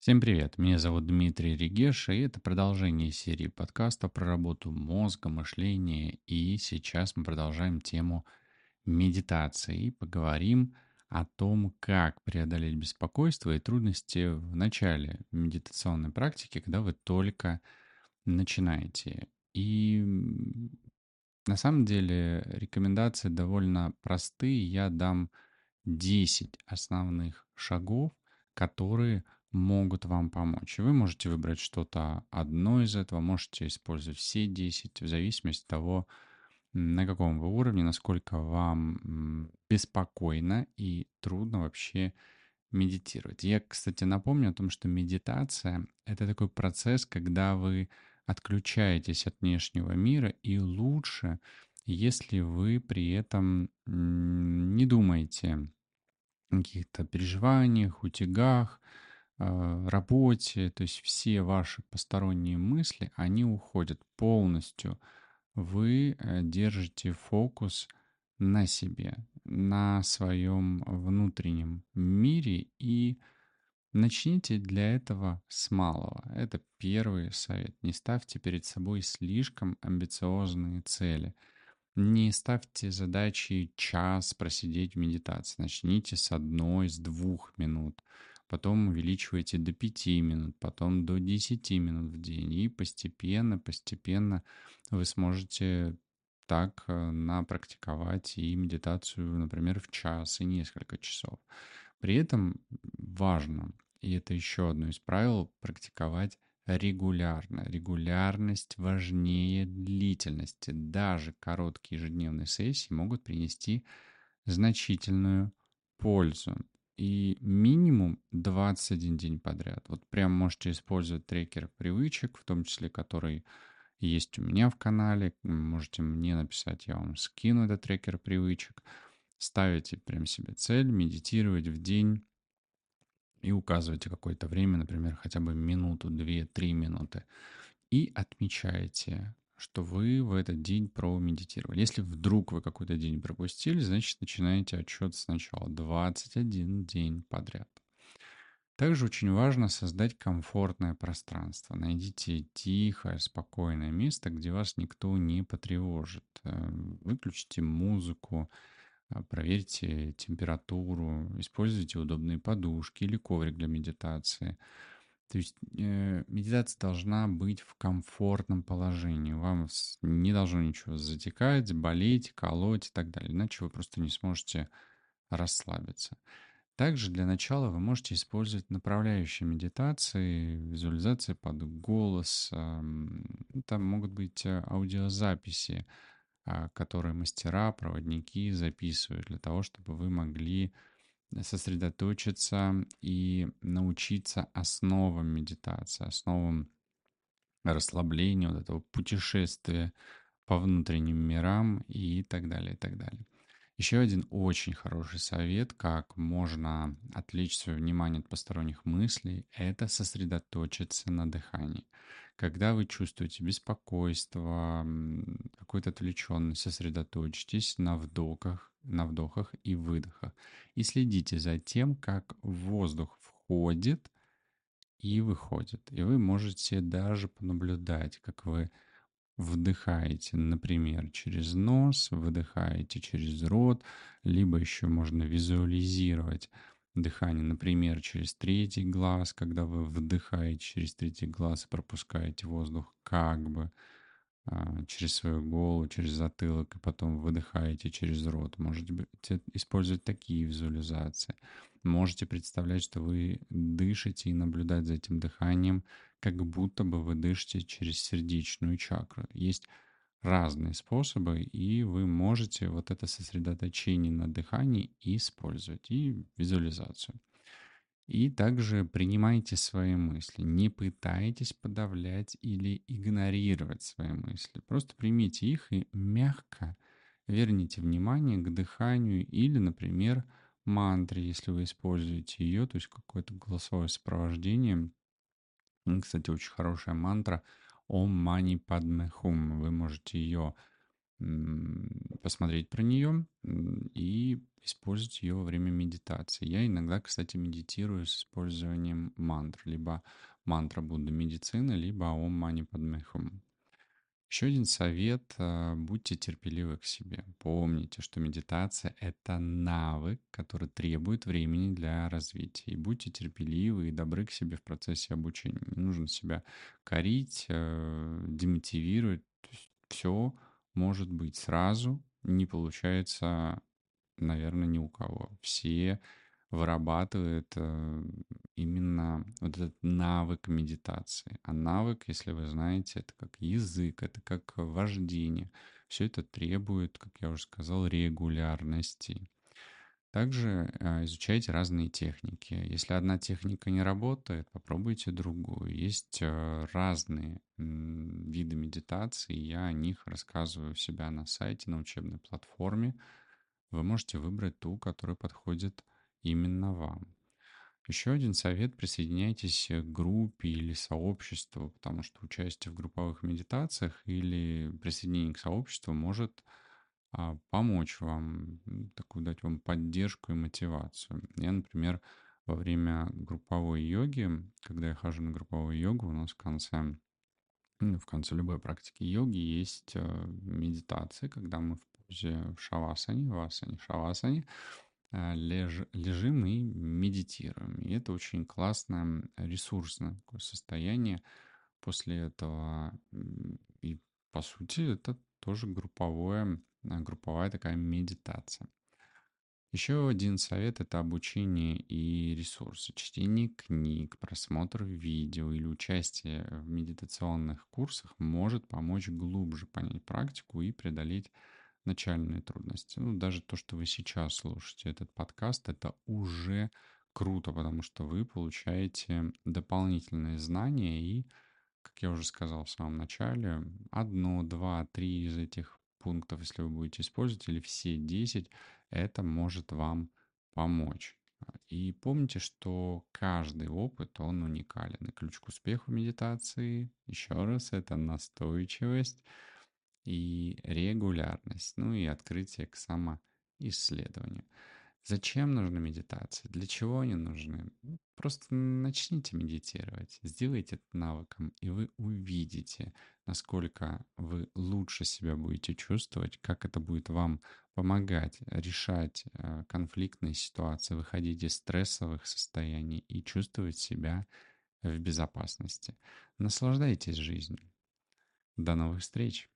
Всем привет, меня зовут Дмитрий Регеш, и это продолжение серии подкаста про работу мозга, мышления, и сейчас мы продолжаем тему медитации и поговорим о том, как преодолеть беспокойство и трудности в начале медитационной практики, когда вы только начинаете. И на самом деле рекомендации довольно простые. Я дам 10 основных шагов, которые могут вам помочь. И вы можете выбрать что-то одно из этого, можете использовать все 10, в зависимости от того, на каком вы уровне, насколько вам беспокойно и трудно вообще медитировать. Я, кстати, напомню о том, что медитация — это такой процесс, когда вы отключаетесь от внешнего мира, и лучше, если вы при этом не думаете каких-то переживаниях, утягах, а, работе, то есть все ваши посторонние мысли, они уходят полностью. Вы э, держите фокус на себе, на своем внутреннем мире и начните для этого с малого. Это первый совет. Не ставьте перед собой слишком амбициозные цели. Не ставьте задачи час просидеть в медитации. Начните с одной, с двух минут потом увеличиваете до 5 минут, потом до 10 минут в день. И постепенно, постепенно вы сможете так э, напрактиковать и медитацию, например, в час и несколько часов. При этом важно, и это еще одно из правил, практиковать регулярно. Регулярность важнее длительности. Даже короткие ежедневные сессии могут принести значительную пользу и минимум 21 день подряд. Вот прям можете использовать трекер привычек, в том числе который есть у меня в канале. Можете мне написать, я вам скину этот трекер привычек. Ставите прям себе цель медитировать в день и указываете какое-то время, например, хотя бы минуту, две, три минуты. И отмечаете что вы в этот день промедитировали. Если вдруг вы какой-то день пропустили, значит начинаете отчет сначала. 21 день подряд. Также очень важно создать комфортное пространство. Найдите тихое, спокойное место, где вас никто не потревожит. Э, выключите музыку, э, проверьте температуру, используйте удобные подушки или коврик для медитации – то есть э, медитация должна быть в комфортном положении. Вам не должно ничего затекать, болеть, колоть и так далее. Иначе вы просто не сможете расслабиться. Также для начала вы можете использовать направляющие медитации, визуализации под голос. Там могут быть э, аудиозаписи, а, которые мастера, проводники записывают для того, чтобы вы могли сосредоточиться и научиться основам медитации, основам расслабления, вот этого путешествия по внутренним мирам и так далее, и так далее. Еще один очень хороший совет, как можно отвлечь свое внимание от посторонних мыслей, это сосредоточиться на дыхании. Когда вы чувствуете беспокойство, какую-то отвлеченность, сосредоточьтесь на вдохах, на вдохах и выдохах. И следите за тем, как воздух входит и выходит. И вы можете даже понаблюдать, как вы вдыхаете, например, через нос, выдыхаете через рот, либо еще можно визуализировать дыхание, например, через третий глаз, когда вы вдыхаете через третий глаз и пропускаете воздух как бы а, через свою голову, через затылок, и потом выдыхаете через рот. Можете использовать такие визуализации. Можете представлять, что вы дышите и наблюдать за этим дыханием, как будто бы вы дышите через сердечную чакру. Есть разные способы, и вы можете вот это сосредоточение на дыхании использовать, и визуализацию. И также принимайте свои мысли. Не пытайтесь подавлять или игнорировать свои мысли. Просто примите их и мягко верните внимание к дыханию или, например, мантре, если вы используете ее, то есть какое-то голосовое сопровождение. Кстати, очень хорошая мантра Om Mani Padme Hum. Вы можете ее посмотреть про нее и использовать ее во время медитации. Я иногда, кстати, медитирую с использованием мантр, либо мантра Будды медицины, либо Ом Мани Падме Хум. Еще один совет – будьте терпеливы к себе. Помните, что медитация – это навык, который требует времени для развития. И будьте терпеливы и добры к себе в процессе обучения. Не нужно себя корить, э, демотивировать. Все может быть сразу, не получается, наверное, ни у кого. Все вырабатывают э, именно вот этот навык медитации. А навык, если вы знаете, это как язык, это как вождение. Все это требует, как я уже сказал, регулярности. Также э, изучайте разные техники. Если одна техника не работает, попробуйте другую. Есть э, разные виды медитации, я о них рассказываю у себя на сайте, на учебной платформе. Вы можете выбрать ту, которая подходит именно вам. Еще один совет – присоединяйтесь к группе или сообществу, потому что участие в групповых медитациях или присоединение к сообществу может а, помочь вам, такую дать вам поддержку и мотивацию. Я, например, во время групповой йоги, когда я хожу на групповую йогу, у нас в конце, ну, в конце любой практики йоги есть э, медитация, когда мы в позе в шавасане, в асане, шавасане, леж, лежим и медитируем. И это очень классное, ресурсное такое состояние после этого. И, по сути, это тоже групповое, а, групповая такая медитация. Еще один совет – это обучение и ресурсы. Чтение книг, просмотр видео или участие в медитационных курсах может помочь глубже понять практику и преодолеть начальные трудности. Ну, даже то, что вы сейчас слушаете этот подкаст, это уже круто, потому что вы получаете дополнительные знания и, как я уже сказал в самом начале, одно, два, три из этих пунктов, если вы будете использовать, или все десять, это может вам помочь. И помните, что каждый опыт, он уникален. И ключ к успеху медитации, еще раз, это настойчивость, и регулярность, ну и открытие к самоисследованию. Зачем нужна медитация? Для чего они нужны? Просто начните медитировать, сделайте это навыком, и вы увидите, насколько вы лучше себя будете чувствовать, как это будет вам помогать решать э, конфликтные ситуации, выходить из стрессовых состояний и чувствовать себя в безопасности. Наслаждайтесь жизнью. До новых встреч!